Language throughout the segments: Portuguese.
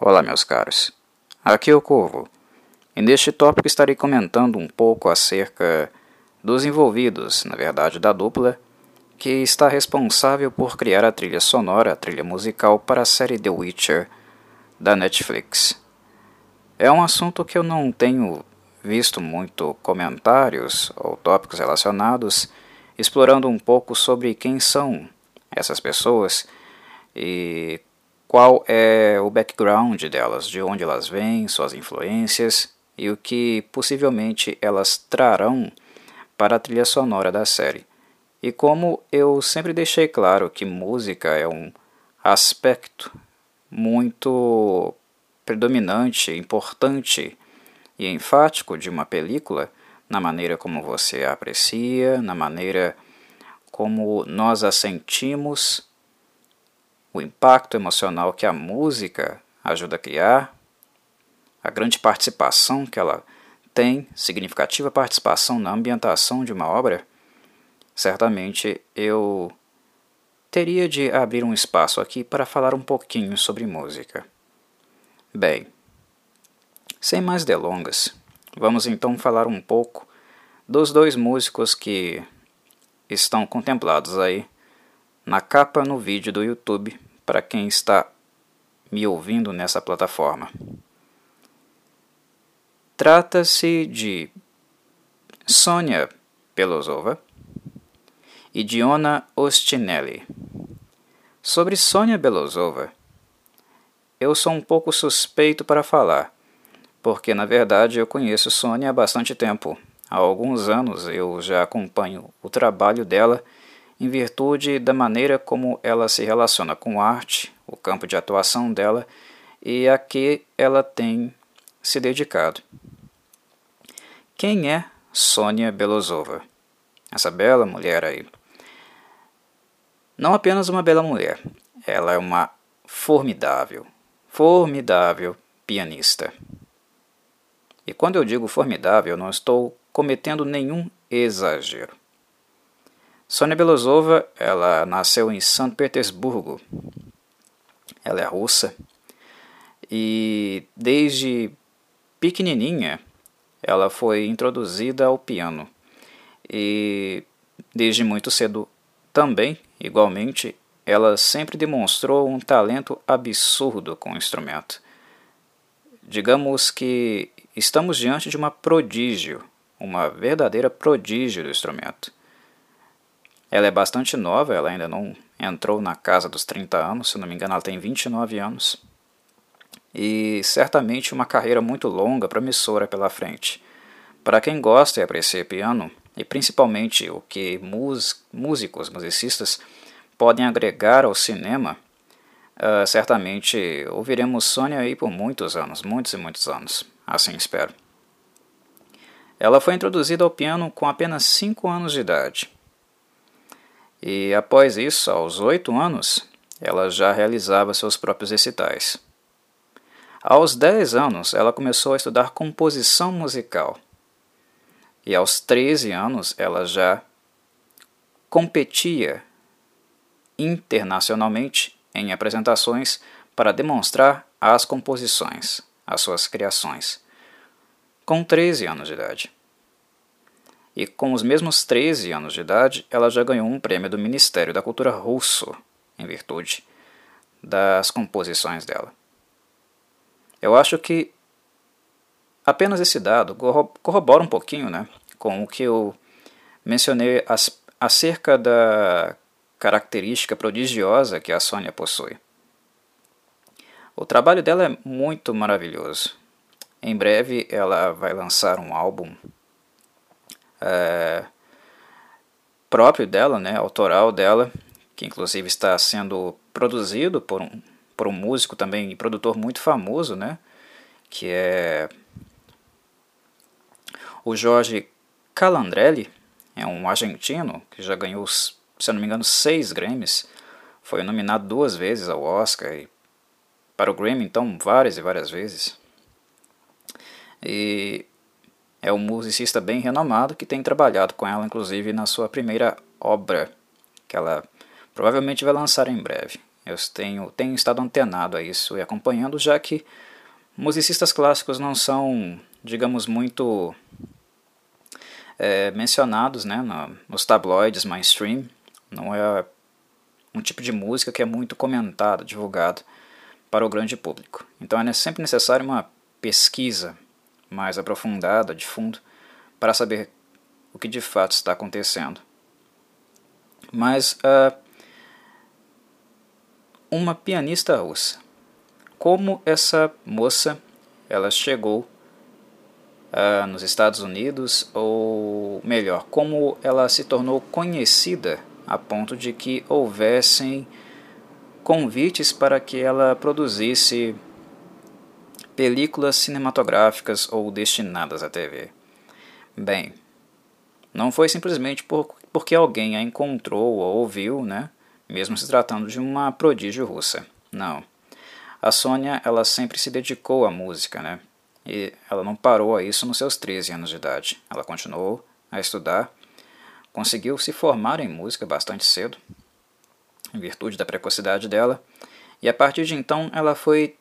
Olá, meus caros. Aqui é o Corvo. E neste tópico estarei comentando um pouco acerca dos envolvidos, na verdade da dupla, que está responsável por criar a trilha sonora, a trilha musical para a série The Witcher da Netflix. É um assunto que eu não tenho visto muito comentários ou tópicos relacionados, explorando um pouco sobre quem são essas pessoas e qual é o background delas, de onde elas vêm, suas influências e o que possivelmente elas trarão para a trilha sonora da série. E como eu sempre deixei claro que música é um aspecto muito predominante, importante e enfático de uma película, na maneira como você a aprecia, na maneira como nós a sentimos, o impacto emocional que a música ajuda a criar, a grande participação que ela tem, significativa participação na ambientação de uma obra, certamente eu teria de abrir um espaço aqui para falar um pouquinho sobre música. Bem, sem mais delongas, vamos então falar um pouco dos dois músicos que estão contemplados aí na capa no vídeo do YouTube para quem está me ouvindo nessa plataforma. Trata-se de Sônia Pelosova e Diona Ostinelli. Sobre Sônia Belosova, eu sou um pouco suspeito para falar, porque na verdade eu conheço Sônia há bastante tempo. Há alguns anos eu já acompanho o trabalho dela em virtude da maneira como ela se relaciona com arte, o campo de atuação dela e a que ela tem se dedicado. Quem é Sônia Belosova? Essa bela mulher aí. Não apenas uma bela mulher, ela é uma formidável, formidável pianista. E quando eu digo formidável, não estou cometendo nenhum exagero. Sônia Belosova, ela nasceu em São Petersburgo. Ela é russa e desde pequenininha ela foi introduzida ao piano e desde muito cedo também, igualmente, ela sempre demonstrou um talento absurdo com o instrumento. Digamos que estamos diante de uma prodígio, uma verdadeira prodígio do instrumento. Ela é bastante nova, ela ainda não entrou na casa dos 30 anos, se não me engano, ela tem 29 anos. E certamente uma carreira muito longa, promissora pela frente. Para quem gosta e aprecia piano, e principalmente o que músicos, musicistas podem agregar ao cinema, uh, certamente ouviremos Sônia aí por muitos anos, muitos e muitos anos, assim espero. Ela foi introduzida ao piano com apenas 5 anos de idade. E após isso, aos 8 anos, ela já realizava seus próprios recitais. Aos 10 anos, ela começou a estudar composição musical. E aos 13 anos, ela já competia internacionalmente em apresentações para demonstrar as composições, as suas criações, com 13 anos de idade. E com os mesmos 13 anos de idade, ela já ganhou um prêmio do Ministério da Cultura russo, em virtude das composições dela. Eu acho que apenas esse dado corrobora um pouquinho né, com o que eu mencionei acerca da característica prodigiosa que a Sônia possui. O trabalho dela é muito maravilhoso. Em breve ela vai lançar um álbum é, próprio dela, né, autoral dela, que inclusive está sendo produzido por um, por um músico também e produtor muito famoso, né, que é o Jorge Calandrelli, é um argentino que já ganhou se não me engano, seis Grammys. Foi nominado duas vezes ao Oscar e para o Grammy, então, várias e várias vezes. E é um musicista bem renomado que tem trabalhado com ela, inclusive, na sua primeira obra, que ela provavelmente vai lançar em breve. Eu tenho, tenho estado antenado a isso e acompanhando, já que musicistas clássicos não são, digamos, muito é, mencionados né, no, nos tabloides mainstream. Não é um tipo de música que é muito comentado, divulgado para o grande público. Então é sempre necessário uma pesquisa mais aprofundada, de fundo, para saber o que de fato está acontecendo. Mas uh, uma pianista russa, como essa moça ela chegou uh, nos Estados Unidos, ou melhor, como ela se tornou conhecida a ponto de que houvessem convites para que ela produzisse películas cinematográficas ou destinadas à TV. Bem, não foi simplesmente por, porque alguém a encontrou ou ouviu, né? mesmo se tratando de uma prodígio russa. Não. A Sônia ela sempre se dedicou à música, né? E ela não parou a isso nos seus 13 anos de idade. Ela continuou a estudar, conseguiu se formar em música bastante cedo, em virtude da precocidade dela, e a partir de então ela foi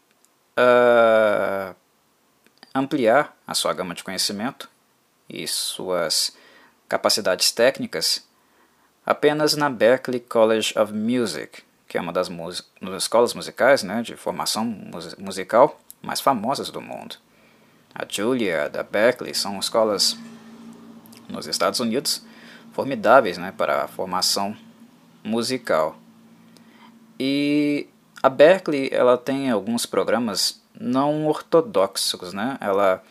uh, ampliar a sua gama de conhecimento e suas capacidades técnicas apenas na Berklee College of Music, que é uma das escolas musicais né, de formação musical mais famosas do mundo. A Juilliard, da Berkeley, são escolas nos Estados Unidos formidáveis né, para a formação musical. E a Berkeley ela tem alguns programas não ortodoxos, né? Ela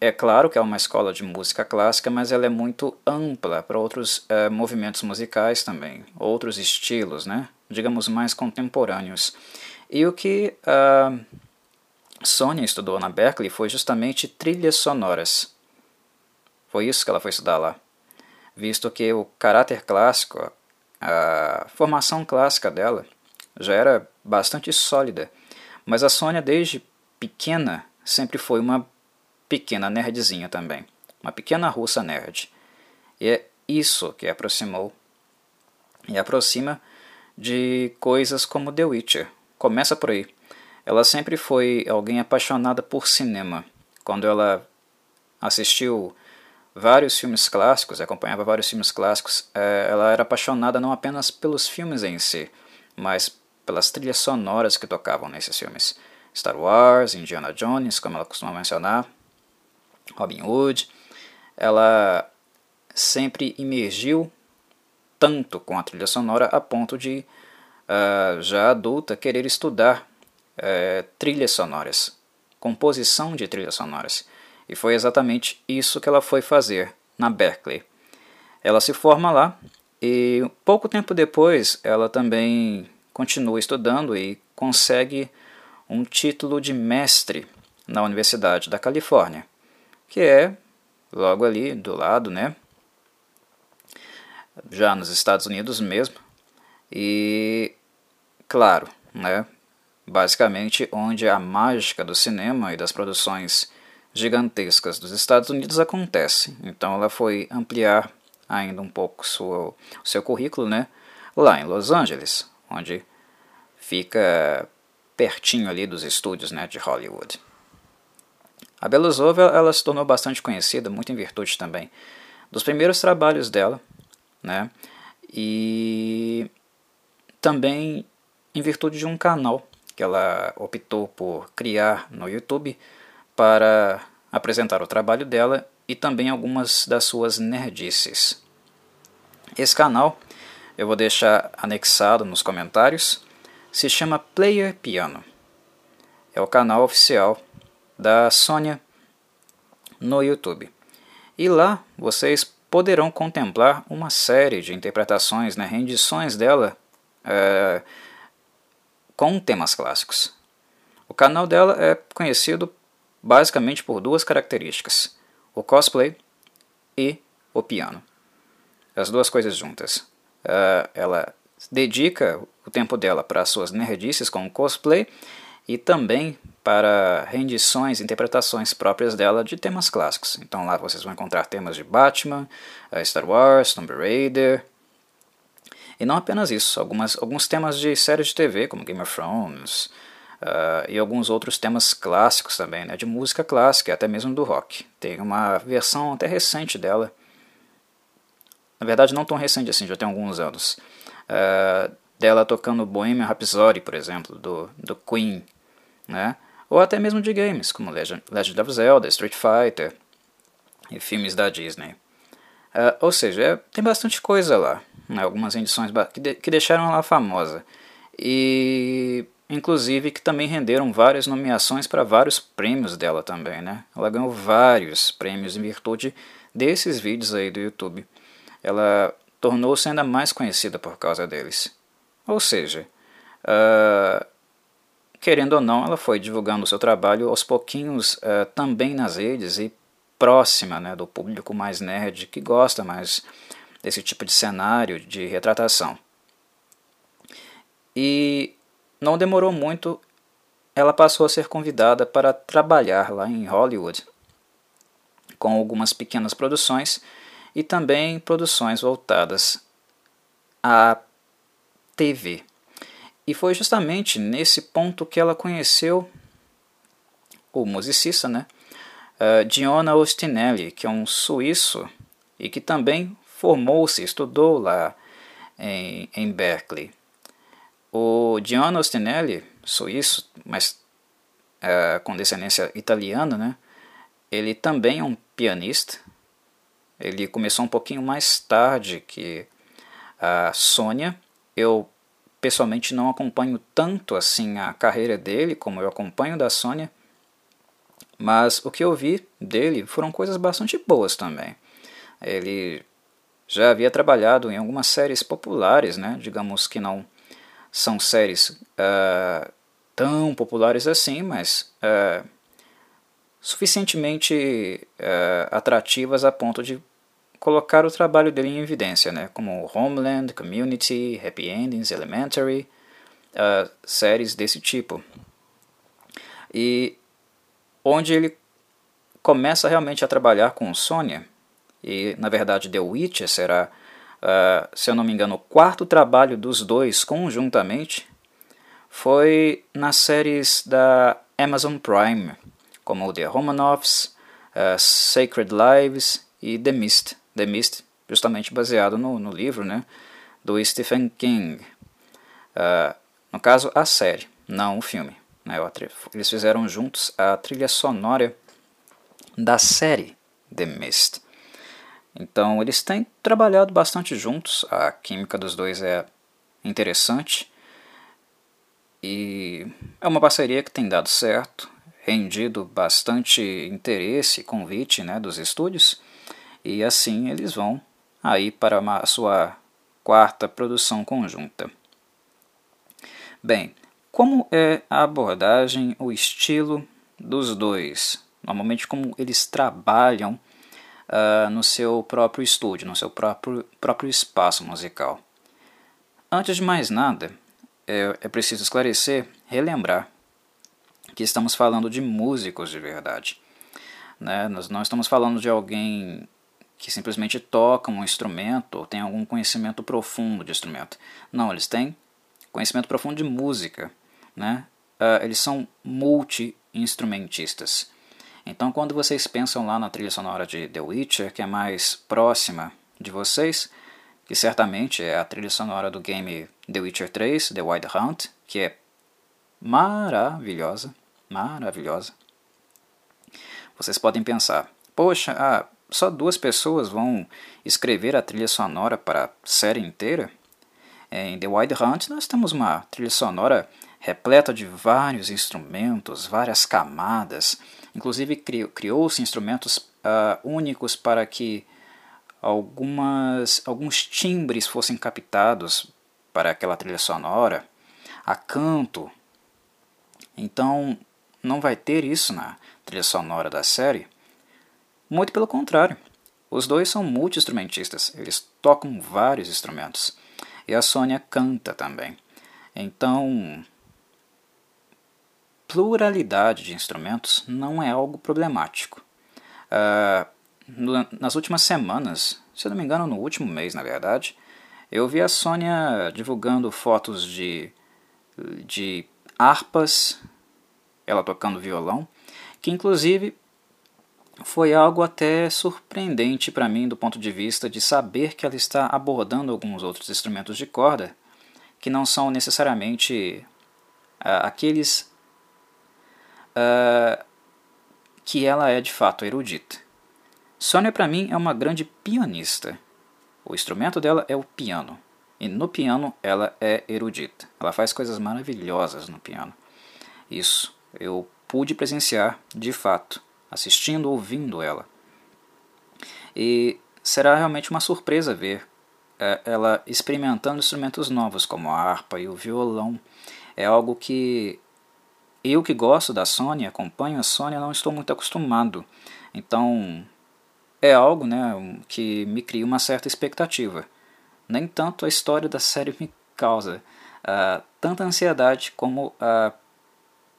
é claro que é uma escola de música clássica, mas ela é muito ampla para outros uh, movimentos musicais também, outros estilos, né? Digamos mais contemporâneos. E o que uh, Sônia estudou na Berkeley foi justamente trilhas sonoras. Foi isso que ela foi estudar lá. Visto que o caráter clássico, a formação clássica dela, já era bastante sólida. Mas a Sônia, desde pequena, sempre foi uma pequena nerdzinha também. Uma pequena russa nerd. E é isso que aproximou e aproxima de coisas como The Witcher. Começa por aí. Ela sempre foi alguém apaixonada por cinema. Quando ela assistiu vários filmes clássicos, acompanhava vários filmes clássicos, é, ela era apaixonada não apenas pelos filmes em si, mas pelas trilhas sonoras que tocavam nesses filmes. Star Wars, Indiana Jones, como ela costuma mencionar, Robin Hood. Ela sempre imergiu tanto com a trilha sonora a ponto de, uh, já adulta, querer estudar é, trilhas sonoras, composição de trilhas sonoras. E foi exatamente isso que ela foi fazer na Berkeley. Ela se forma lá e pouco tempo depois ela também continua estudando e consegue um título de mestre na Universidade da Califórnia, que é logo ali do lado, né? Já nos Estados Unidos mesmo. E claro, né? basicamente onde a mágica do cinema e das produções gigantescas dos Estados Unidos acontece. Então ela foi ampliar ainda um pouco o seu currículo né, lá em Los Angeles, onde fica pertinho ali dos estúdios né, de Hollywood. A Belousova ela se tornou bastante conhecida, muito em virtude também dos primeiros trabalhos dela, né, e também em virtude de um canal que ela optou por criar no YouTube para apresentar o trabalho dela e também algumas das suas nerdices. Esse canal eu vou deixar anexado nos comentários. Se chama Player Piano. É o canal oficial da Sônia no YouTube. E lá vocês poderão contemplar uma série de interpretações, né, rendições dela é, com temas clássicos. O canal dela é conhecido basicamente por duas características: o cosplay e o piano. As duas coisas juntas. Uh, ela dedica o tempo dela para suas nerdices com o cosplay e também para rendições, interpretações próprias dela de temas clássicos. Então lá vocês vão encontrar temas de Batman, Star Wars, Tomb Raider, E não apenas isso, algumas, alguns temas de séries de TV, como Game of Thrones, uh, e alguns outros temas clássicos também, né, de música clássica, até mesmo do rock. Tem uma versão até recente dela, na verdade não tão recente assim, já tem alguns anos, uh, dela tocando Bohemian Rhapsody, por exemplo, do, do Queen, né, ou até mesmo de games, como Legend, Legend of Zelda, Street Fighter e filmes da Disney. Uh, ou seja, é, tem bastante coisa lá, né, algumas edições que, de, que deixaram ela famosa. E inclusive que também renderam várias nomeações para vários prêmios dela também, né? Ela ganhou vários prêmios em virtude desses vídeos aí do YouTube. Ela tornou-se ainda mais conhecida por causa deles. Ou seja, uh, querendo ou não, ela foi divulgando o seu trabalho aos pouquinhos uh, também nas redes e próxima né, do público mais nerd que gosta mais desse tipo de cenário de retratação. E não demorou muito, ela passou a ser convidada para trabalhar lá em Hollywood, com algumas pequenas produções e também produções voltadas à TV. E foi justamente nesse ponto que ela conheceu o musicista, né? Uh, Diona Ostinelli, que é um suíço e que também formou-se, estudou lá em, em Berkeley. O Gianno Ostinelli, suíço, mas é, com descendência italiana, né? ele também é um pianista. Ele começou um pouquinho mais tarde que a Sônia. Eu pessoalmente não acompanho tanto assim a carreira dele como eu acompanho da Sônia, mas o que eu vi dele foram coisas bastante boas também. Ele já havia trabalhado em algumas séries populares, né? digamos que não são séries uh, tão populares assim, mas uh, suficientemente uh, atrativas a ponto de colocar o trabalho dele em evidência, né? como Homeland, Community, Happy Endings, Elementary, séries desse tipo. E onde ele começa realmente a trabalhar com Sônia, e na verdade The Witcher será uh, se eu não me engano, o quarto trabalho dos dois conjuntamente foi nas séries da Amazon Prime, como The Romanovs, uh, Sacred Lives e The Mist. The Mist, justamente baseado no, no livro né, do Stephen King. Uh, no caso, a série, não o filme. Né, eles fizeram juntos a trilha sonora da série The Mist. Então eles têm trabalhado bastante juntos, a química dos dois é interessante e é uma parceria que tem dado certo, rendido bastante interesse convite né, dos estúdios e assim eles vão aí para a sua quarta produção conjunta. Bem, como é a abordagem, o estilo dos dois? Normalmente como eles trabalham uh, no seu próprio estúdio, no seu próprio, próprio espaço musical. Antes de mais nada, é, é preciso esclarecer, relembrar que estamos falando de músicos de verdade. Né? Nós não estamos falando de alguém que simplesmente toca um instrumento ou tem algum conhecimento profundo de instrumento. Não, eles têm conhecimento profundo de música. Né? Uh, eles são multi-instrumentistas. Então, quando vocês pensam lá na trilha sonora de The Witcher, que é mais próxima de vocês, que certamente é a trilha sonora do game The Witcher 3, The Wild Hunt, que é maravilhosa, maravilhosa. Vocês podem pensar, poxa, ah, só duas pessoas vão escrever a trilha sonora para a série inteira? Em The Wild Hunt nós temos uma trilha sonora repleta de vários instrumentos, várias camadas, Inclusive criou-se instrumentos uh, únicos para que algumas, alguns timbres fossem captados para aquela trilha sonora, a canto. Então não vai ter isso na trilha sonora da série. Muito pelo contrário. Os dois são multi-instrumentistas, eles tocam vários instrumentos. E a Sônia canta também. Então, pluralidade de instrumentos não é algo problemático. Uh, nas últimas semanas, se não me engano, no último mês, na verdade, Eu vi a Sônia divulgando fotos de, de harpas, ela tocando violão, que inclusive foi algo até surpreendente para mim do ponto de vista de saber que ela está abordando alguns outros instrumentos de corda que não são necessariamente uh, aqueles uh, que ela é de fato erudita. Sônia, para mim, é uma grande pianista. O instrumento dela é o piano. E no piano ela é erudita. Ela faz coisas maravilhosas no piano. Isso eu pude presenciar de fato, assistindo, ouvindo ela. E será realmente uma surpresa ver é, ela experimentando instrumentos novos, como a harpa e o violão. É algo que eu que gosto da Sony, acompanho a Sony, não estou muito acostumado. Então é algo né, que me cria uma certa expectativa. Nem tanto a história da série me causa uh, tanta ansiedade como uh,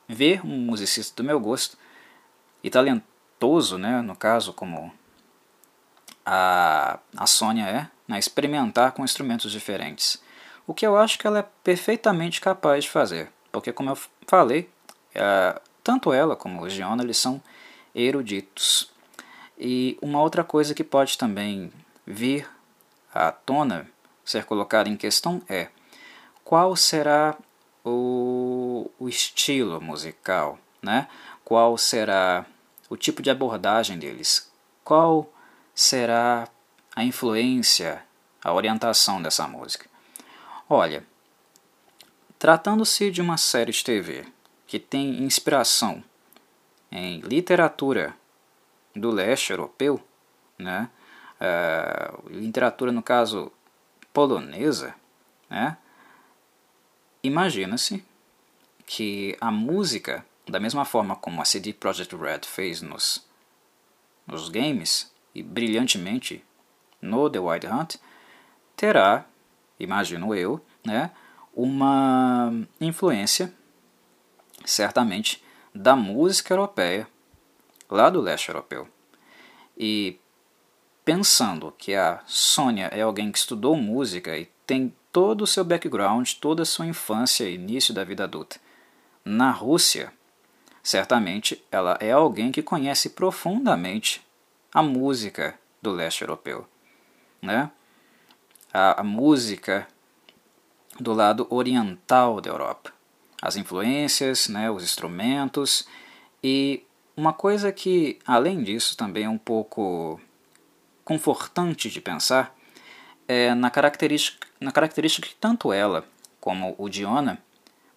ver um musicista do meu gosto e talentoso, né, no caso como a, a Sônia é, né, experimentar com instrumentos diferentes. O que eu acho que ela é perfeitamente capaz de fazer, porque como eu falei, uh, tanto ela como o Giona eles são eruditos. E uma outra coisa que pode também vir à tona, ser colocada em questão é qual será o, o estilo musical, né? qual será o tipo de abordagem deles, qual será a influência, a orientação dessa música. Olha, tratando-se de uma série de TV que tem inspiração em literatura do leste europeu, né? Uh, literatura no caso polonesa, né? Imagina-se que a música, da mesma forma como a CD Projekt Red fez nos, nos games e brilhantemente no The Wild Hunt, terá, imagino eu, né, uma influência certamente da música europeia lá do leste europeu. E pensando que a Sônia é alguém que estudou música e tem todo o seu background, toda a sua infância e início da vida adulta na Rússia, certamente ela é alguém que conhece profundamente a música do leste europeu, né? A, a música do lado oriental da Europa, as influências, né, os instrumentos e uma coisa que, além disso, também é um pouco confortante de pensar é na característica, na característica que tanto ela como o Diona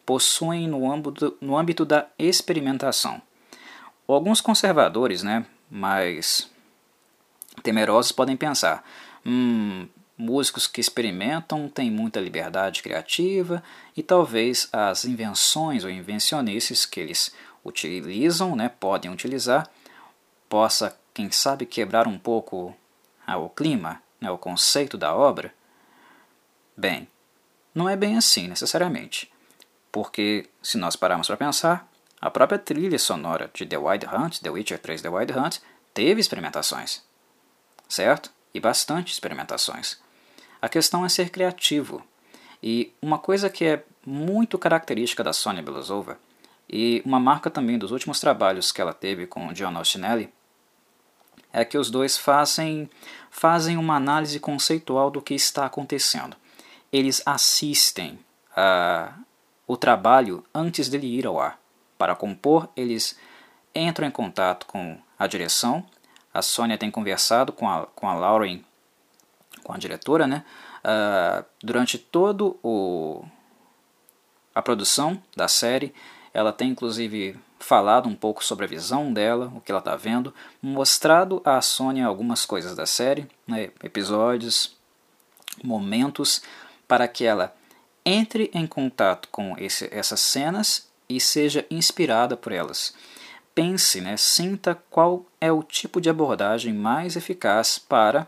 possuem no âmbito, no âmbito da experimentação. Alguns conservadores, né, mais temerosos, podem pensar: hum, músicos que experimentam têm muita liberdade criativa e talvez as invenções ou invencionices que eles utilizam, né, podem utilizar, possa, quem sabe, quebrar um pouco ah, o clima, né, o conceito da obra? Bem, não é bem assim necessariamente, porque se nós pararmos para pensar, a própria trilha sonora de The Wild Hunt, The Witcher 3 The Wild Hunt, teve experimentações, certo? E bastante experimentações. A questão é ser criativo. E uma coisa que é muito característica da Sônia Belousova e uma marca também dos últimos trabalhos que ela teve com John Ostinelli é que os dois fazem, fazem uma análise conceitual do que está acontecendo. Eles assistem a, o trabalho antes dele ir ao ar. Para compor, eles entram em contato com a direção. A Sônia tem conversado com a, com a Lauren, com a diretora, né? Uh, durante todo o a produção da série ela tem inclusive falado um pouco sobre a visão dela, o que ela está vendo, mostrado a Sônia algumas coisas da série, né, episódios, momentos, para que ela entre em contato com esse, essas cenas e seja inspirada por elas. Pense, né, sinta qual é o tipo de abordagem mais eficaz para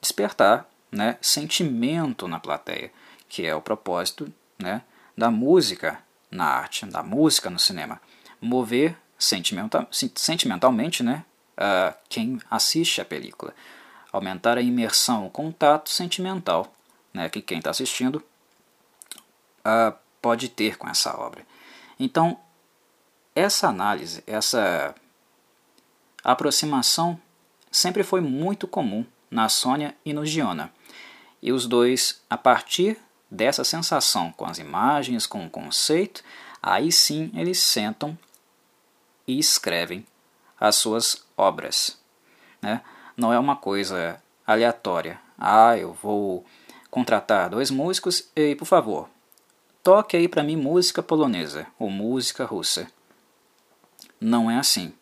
despertar né, sentimento na plateia, que é o propósito né, da música na arte, da música no cinema. Mover sentimental, sentimentalmente né, uh, quem assiste a película. Aumentar a imersão, o contato sentimental né, que quem está assistindo uh, pode ter com essa obra. Então, essa análise, essa aproximação sempre foi muito comum na Sônia e no Giona. E os dois, a partir dessa sensação com as imagens, com o conceito, aí sim eles sentam e escrevem as suas obras. Né? Não é uma coisa aleatória. Ah, eu vou contratar dois músicos e, por favor, toque aí para mim música polonesa ou música russa. Não é assim.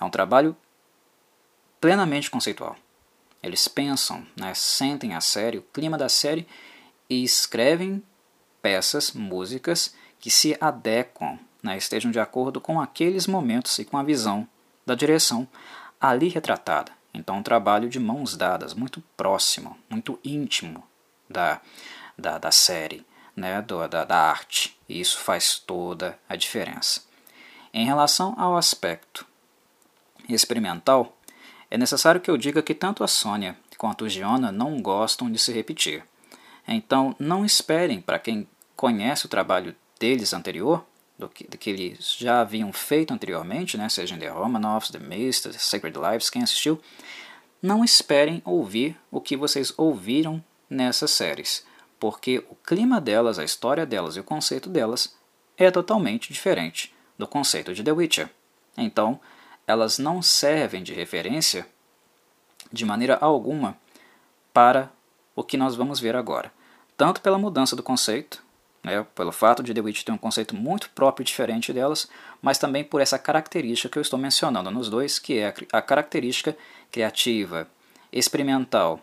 É um trabalho plenamente conceitual. Eles pensam, né, sentem a série, o clima da série e escrevem peças, músicas que se adequam, né, estejam de acordo com aqueles momentos e com a visão da direção ali retratada. Então, um trabalho de mãos dadas, muito próximo, muito íntimo da, da, da série, né, do, da, da arte. E isso faz toda a diferença. Em relação ao aspecto experimental, é necessário que eu diga que tanto a Sônia quanto o Giona não gostam de se repetir. Então, não esperem para quem conhece o trabalho deles anterior, do que, do que eles já haviam feito anteriormente, né, seja The Romanovs, The Mist, The Sacred Lives, quem assistiu, não esperem ouvir o que vocês ouviram nessas séries, porque o clima delas, a história delas e o conceito delas é totalmente diferente do conceito de The Witcher. Então, elas não servem de referência de maneira alguma para o que nós vamos ver agora. Tanto pela mudança do conceito, né, pelo fato de The Witch ter um conceito muito próprio e diferente delas, mas também por essa característica que eu estou mencionando nos dois, que é a característica criativa, experimental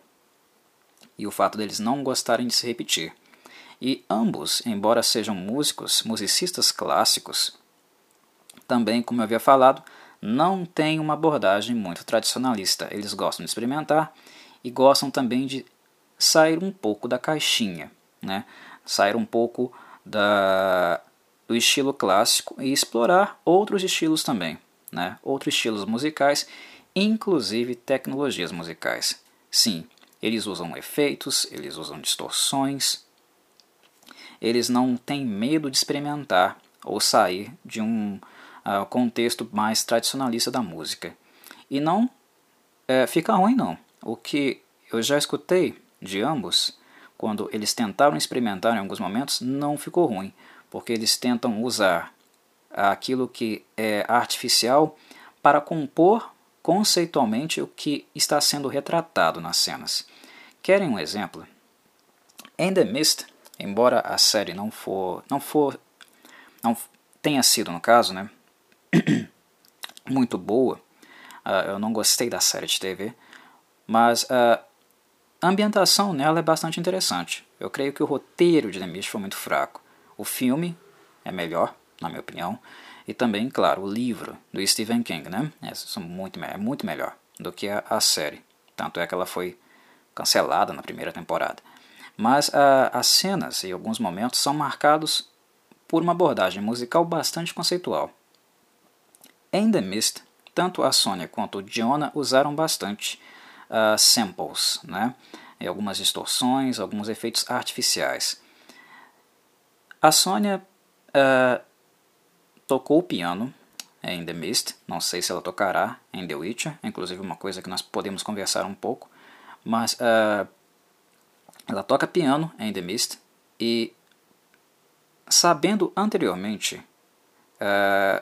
e o fato deles não gostarem de se repetir. E ambos, embora sejam músicos, musicistas clássicos, também, como eu havia falado, não têm uma abordagem muito tradicionalista. Eles gostam de experimentar e gostam também de sair um pouco da caixinha, né? Sair um pouco da, do estilo clássico e explorar outros estilos também, né? outros estilos musicais, inclusive tecnologias musicais. Sim, eles usam efeitos, eles usam distorções, eles não têm medo de experimentar ou sair de um uh, contexto mais tradicionalista da música. E não é, fica ruim, não. O que eu já escutei de ambos, quando eles tentaram experimentar em alguns momentos, não ficou ruim, porque eles tentam usar aquilo que é artificial para compor conceitualmente o que está sendo retratado nas cenas. Querem um exemplo? Em The Mist, embora a série não for, não for, não tenha sido no caso, né, muito boa. Uh, eu não gostei da série de TV, mas uh, a ambientação nela é bastante interessante. Eu creio que o roteiro de The Mist foi muito fraco. O filme é melhor, na minha opinião, e também, claro, o livro do Stephen King, né? É muito, é muito melhor do que a, a série. Tanto é que ela foi cancelada na primeira temporada. Mas uh, as cenas e alguns momentos são marcados por uma abordagem musical bastante conceitual. Em The Mist, tanto a Sônia quanto o Jonah usaram bastante uh, samples, né? E algumas distorções, alguns efeitos artificiais. A Sônia uh, tocou o piano em The Mist, não sei se ela tocará em The Witcher, inclusive uma coisa que nós podemos conversar um pouco, mas uh, ela toca piano em The Mist e sabendo anteriormente uh,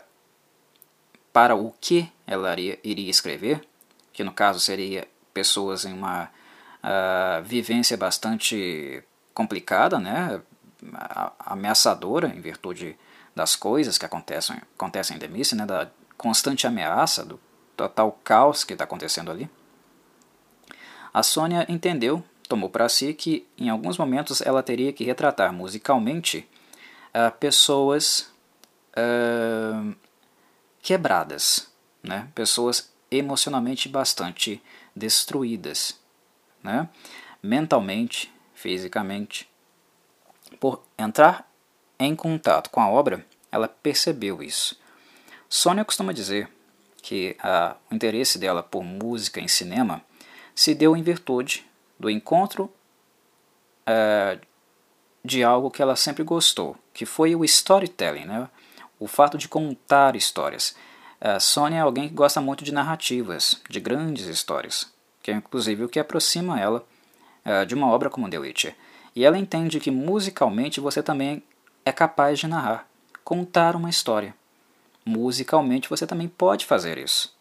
para o que ela iria escrever, que no caso seria pessoas em uma uh, vivência bastante complicada, né, ameaçadora em virtude das coisas que acontecem, acontecem em Demice, né, da constante ameaça, do total caos que está acontecendo ali. A Sônia entendeu, tomou para si que em alguns momentos ela teria que retratar musicalmente uh, pessoas uh, quebradas, né? pessoas emocionalmente bastante destruídas, né? mentalmente, fisicamente. Por entrar em contato com a obra, ela percebeu isso. Sônia costuma dizer que a, o interesse dela por música em cinema se deu em virtude do encontro uh, de algo que ela sempre gostou, que foi o storytelling, né? o fato de contar histórias. A Sônia é alguém que gosta muito de narrativas, de grandes histórias, que é inclusive o que aproxima ela uh, de uma obra como The Witcher. E ela entende que musicalmente você também é capaz de narrar, contar uma história. Musicalmente você também pode fazer isso.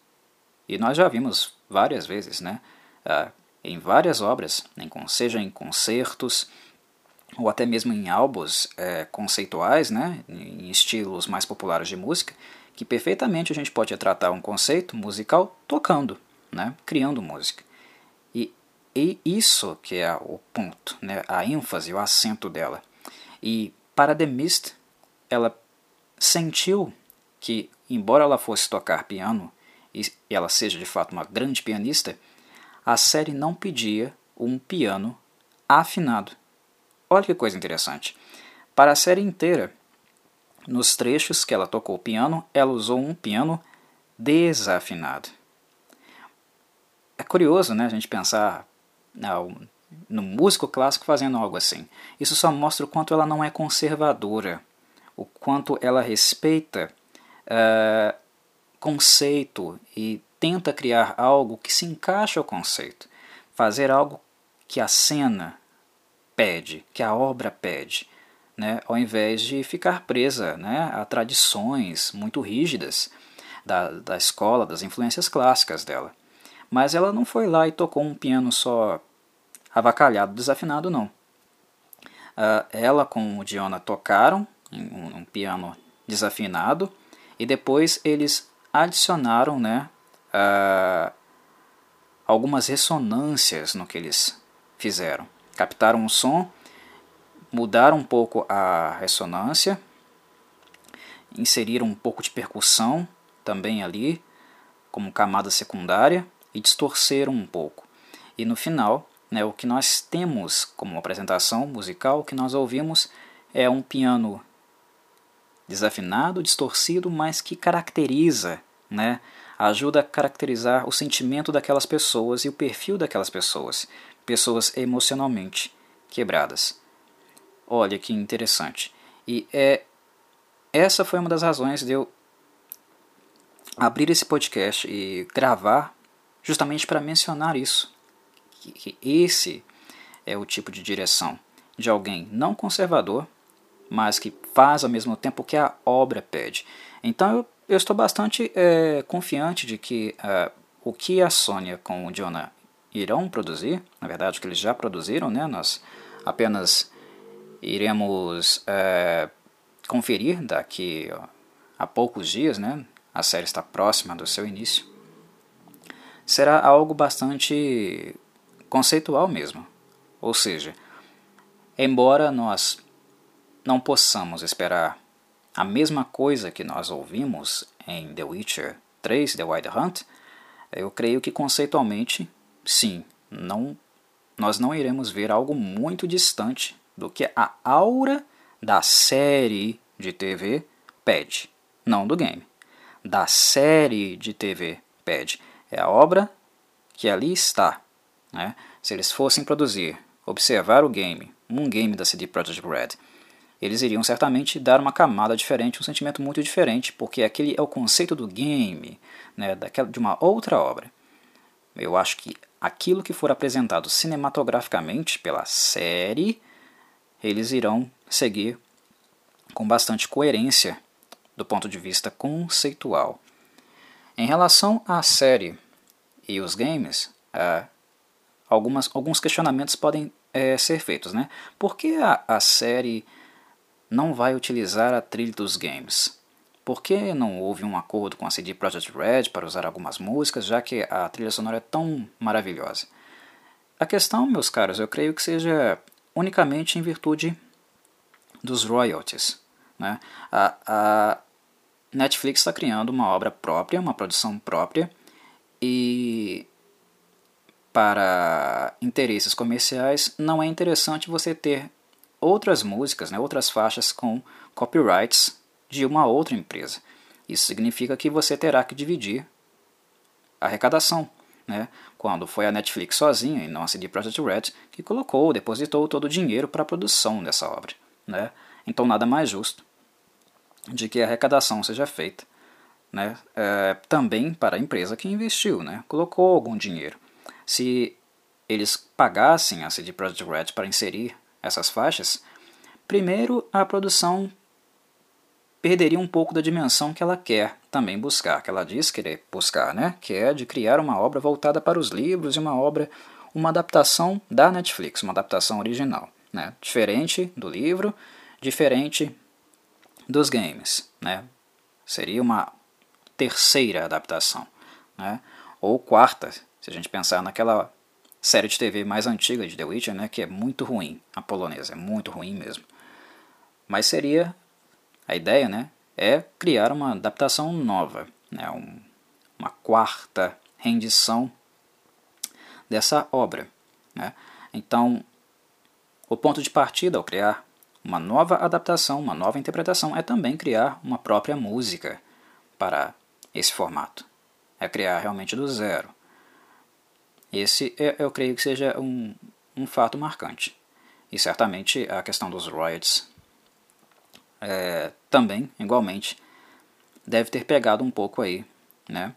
E nós já vimos várias vezes, né? Uh, em várias obras, seja em concertos ou até mesmo em álbuns é, conceituais, né, em estilos mais populares de música, que perfeitamente a gente pode tratar um conceito musical tocando, né, criando música. E, e isso que é o ponto, né, a ênfase, o acento dela. E para The Mist, ela sentiu que, embora ela fosse tocar piano, e ela seja de fato uma grande pianista, a série não pedia um piano afinado. Olha que coisa interessante. Para a série inteira, nos trechos que ela tocou o piano, ela usou um piano desafinado. É curioso né, a gente pensar não, no músico clássico fazendo algo assim. Isso só mostra o quanto ela não é conservadora, o quanto ela respeita uh, conceito e tenta criar algo que se encaixe ao conceito, fazer algo que a cena pede, que a obra pede, né, ao invés de ficar presa né, a tradições muito rígidas da, da escola, das influências clássicas dela. Mas ela não foi lá e tocou um piano só avacalhado, desafinado, não. Uh, ela com o Diona tocaram um, um piano desafinado e depois eles adicionaram né, uh, algumas ressonâncias no que eles fizeram. Captaram um som, mudaram um pouco a ressonância, inseriram um pouco de percussão também ali, como camada secundária, e distorceram um pouco. E no final, né, o que nós temos como apresentação musical, o que nós ouvimos é um piano desafinado, distorcido, mas que caracteriza né, ajuda a caracterizar o sentimento daquelas pessoas e o perfil daquelas pessoas, pessoas emocionalmente quebradas. Olha que interessante. E é essa foi uma das razões de eu abrir esse podcast e gravar justamente para mencionar isso. Que, que esse é o tipo de direção de alguém não conservador, mas que faz ao mesmo tempo o que a obra pede. Então eu eu estou bastante é, confiante de que uh, o que a Sônia com o Jonah irão produzir, na verdade o que eles já produziram, né, nós apenas iremos é, conferir daqui ó, a poucos dias, né, a série está próxima do seu início, será algo bastante conceitual mesmo. Ou seja, embora nós não possamos esperar a mesma coisa que nós ouvimos em The Witcher 3, The Wild Hunt, eu creio que conceitualmente, sim, não, nós não iremos ver algo muito distante do que a aura da série de TV pede, não do game. Da série de TV pede. É a obra que ali está. Né? Se eles fossem produzir, observar o game, um game da CD Projekt Red, eles iriam certamente dar uma camada diferente, um sentimento muito diferente, porque aquele é o conceito do game, né, daquela, de uma outra obra. Eu acho que aquilo que for apresentado cinematograficamente pela série, eles irão seguir com bastante coerência do ponto de vista conceitual. Em relação à série e os games, uh, algumas, alguns questionamentos podem é, ser feitos. Né? Por que a, a série não vai utilizar a trilha dos games. Por que não houve um acordo com a CD Projekt Red para usar algumas músicas, já que a trilha sonora é tão maravilhosa? A questão, meus caros, eu creio que seja unicamente em virtude dos royalties. Né? A, a Netflix está criando uma obra própria, uma produção própria, e para interesses comerciais não é interessante você ter outras músicas, né, outras faixas com copyrights de uma outra empresa. Isso significa que você terá que dividir a arrecadação. né, quando foi a Netflix sozinha, e não a CD Projekt Red, que colocou, depositou todo o dinheiro para a produção dessa obra. Né? Então nada mais justo de que a arrecadação seja feita né, é, também para a empresa que investiu, né, colocou algum dinheiro. Se eles pagassem a CD Projekt Red para inserir essas faixas, primeiro a produção perderia um pouco da dimensão que ela quer também buscar, que ela diz querer buscar, né? que é de criar uma obra voltada para os livros e uma obra, uma adaptação da Netflix, uma adaptação original, né? diferente do livro, diferente dos games. Né? Seria uma terceira adaptação, né? ou quarta, se a gente pensar naquela série de TV mais antiga de The Witcher, né? que é muito ruim, a polonesa, é muito ruim mesmo. Mas seria a ideia né, é criar uma adaptação nova, né, um, uma quarta rendição dessa obra. Né. Então, o ponto de partida ao criar uma nova adaptação, uma nova interpretação, é também criar uma própria música para esse formato. É criar realmente do zero. Esse é, eu creio que seja um, um fato marcante. E certamente a questão dos royalties é, também, igualmente, deve ter pegado um pouco aí, né?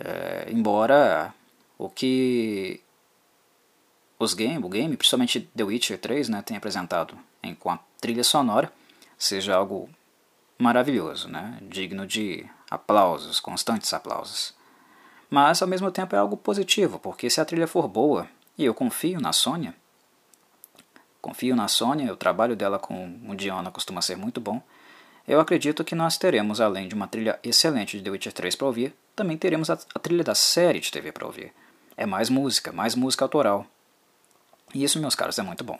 É, embora o que os game, o game, principalmente The Witcher 3, né, tem apresentado enquanto trilha sonora, seja algo maravilhoso, né, digno de aplausos, constantes aplausos. Mas ao mesmo tempo é algo positivo, porque se a trilha for boa, e eu confio na Sônia, confio na Sônia, o trabalho dela com o Diona costuma ser muito bom, eu acredito que nós teremos, além de uma trilha excelente de The Witcher 3 para ouvir, também teremos a, a trilha da série de TV para ouvir. É mais música, mais música autoral. E isso, meus caros, é muito bom.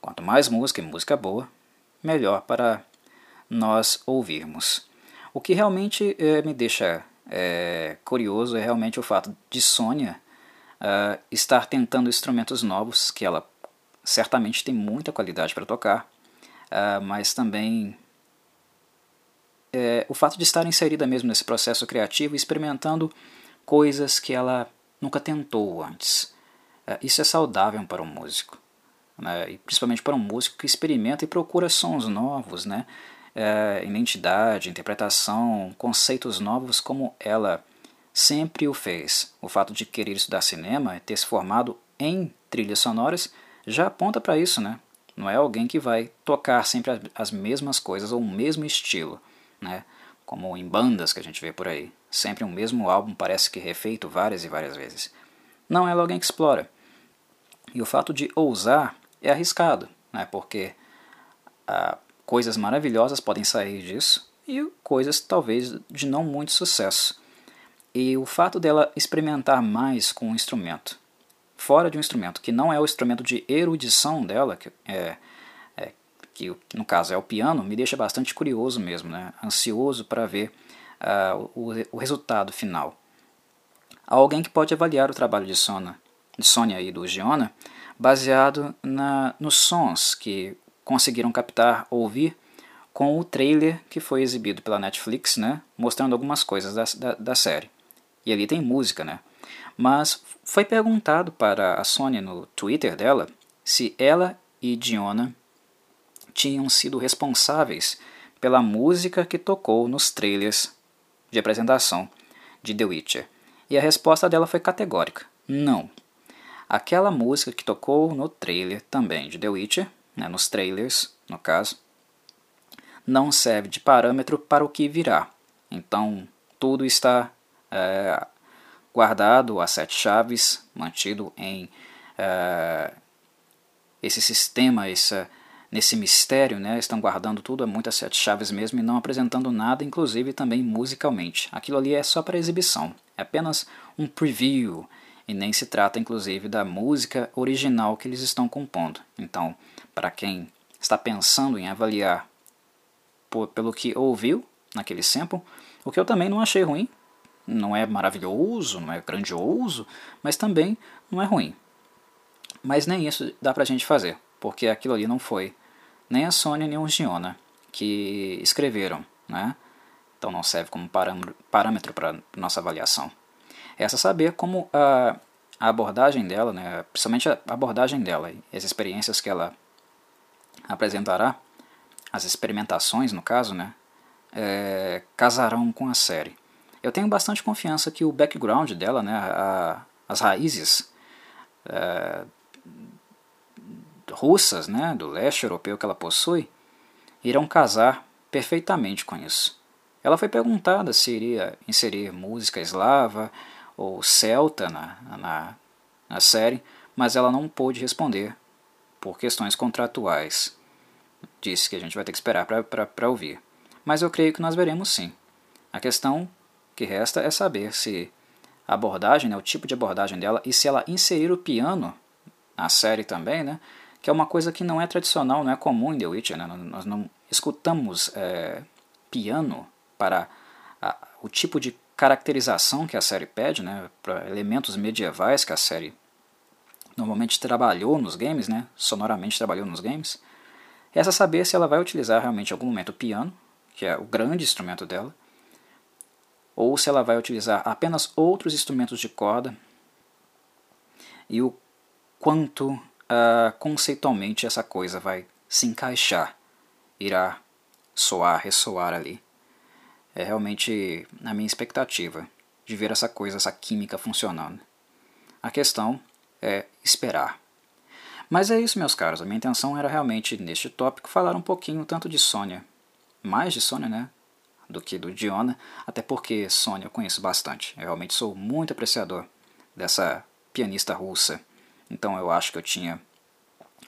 Quanto mais música e música boa, melhor para nós ouvirmos. O que realmente é, me deixa é, curioso é realmente o fato de Sônia uh, estar tentando instrumentos novos, que ela certamente tem muita qualidade para tocar, uh, mas também é, o fato de estar inserida mesmo nesse processo criativo, experimentando coisas que ela nunca tentou antes. É, isso é saudável para um músico, né? e principalmente para um músico que experimenta e procura sons novos, né? É, identidade, interpretação, conceitos novos como ela sempre o fez. O fato de querer estudar cinema e ter se formado em trilhas sonoras já aponta para isso, né? Não é alguém que vai tocar sempre as mesmas coisas ou o mesmo estilo né? como em bandas que a gente vê por aí. Sempre um mesmo álbum parece que refeito várias e várias vezes. Não, ela é alguém que explora. E o fato de ousar é arriscado, né? porque ah, coisas maravilhosas podem sair disso e coisas talvez de não muito sucesso. E o fato dela experimentar mais com o instrumento, fora de um instrumento que não é o instrumento de erudição dela, que é que no caso é o piano, me deixa bastante curioso mesmo, né? ansioso para ver uh, o, o, resultado final. Há alguém que pode avaliar o trabalho de, Sona, de Sônia e do Giona baseado na, nos sons que conseguiram captar ou ouvir com o trailer que foi exibido pela Netflix, né, mostrando algumas coisas da, da, da série. E ali tem música, né? Mas foi perguntado para a Sônia no Twitter dela se ela e Diona tinham sido responsáveis pela música que tocou nos trailers de apresentação de The Witcher. E a resposta dela foi categórica: não. Aquela música que tocou no trailer também de The Witcher, né, nos trailers, no caso, não serve de parâmetro para o que virá. Então, tudo está é, guardado a sete chaves, mantido em é, esse sistema, essa nesse mistério, né, estão guardando tudo, é muitas sete chaves mesmo e não apresentando nada, inclusive também musicalmente. Aquilo ali é só para exibição, é apenas um preview e nem se trata inclusive da música original que eles estão compondo. Então, para quem está pensando em avaliar por, pelo que ouviu naquele sample, o que eu também não achei ruim, não é maravilhoso, não é grandioso, mas também não é ruim. Mas nem isso dá pra gente fazer, porque aquilo ali não foi nem a Sônia nem o Giona, que escreveram, né? então não serve como parâmetro para nossa avaliação. Resta saber como a, a abordagem dela, né, principalmente a abordagem dela, as experiências que ela apresentará, as experimentações no caso, né, é, casarão com a série. Eu tenho bastante confiança que o background dela, né, a, as raízes é, russas, né, do leste europeu que ela possui, irão casar perfeitamente com isso. Ela foi perguntada se iria inserir música eslava ou celta na, na, na série, mas ela não pôde responder por questões contratuais. Disse que a gente vai ter que esperar para ouvir. Mas eu creio que nós veremos sim. A questão que resta é saber se a abordagem, né, o tipo de abordagem dela, e se ela inserir o piano na série também, né, que é uma coisa que não é tradicional, não é comum em The Witcher. Né, nós não escutamos é, piano para a, o tipo de caracterização que a série pede, né, para elementos medievais que a série normalmente trabalhou nos games, né, sonoramente trabalhou nos games. Resta saber se ela vai utilizar realmente em algum momento o piano, que é o grande instrumento dela, ou se ela vai utilizar apenas outros instrumentos de corda e o quanto uh, conceitualmente essa coisa vai se encaixar, irá soar, ressoar ali. É realmente a minha expectativa de ver essa coisa, essa química funcionando. A questão é esperar. Mas é isso, meus caros. A minha intenção era realmente, neste tópico, falar um pouquinho tanto de Sônia, mais de Sônia, né? do que do Diona, até porque Sônia eu conheço bastante. Eu realmente sou muito apreciador dessa pianista russa. Então eu acho que eu tinha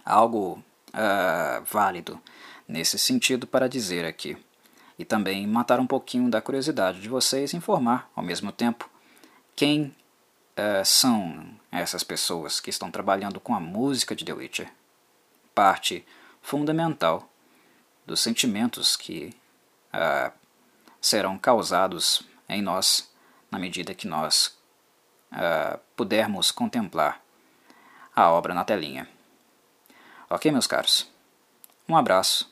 algo uh, válido nesse sentido para dizer aqui. E também matar um pouquinho da curiosidade de vocês e informar, ao mesmo tempo, quem uh, são essas pessoas que estão trabalhando com a música de The Witcher. Parte fundamental dos sentimentos que uh, serão causados em nós na medida que nós uh, pudermos contemplar a obra na telinha. Ok, meus caros? Um abraço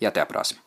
e até a próxima.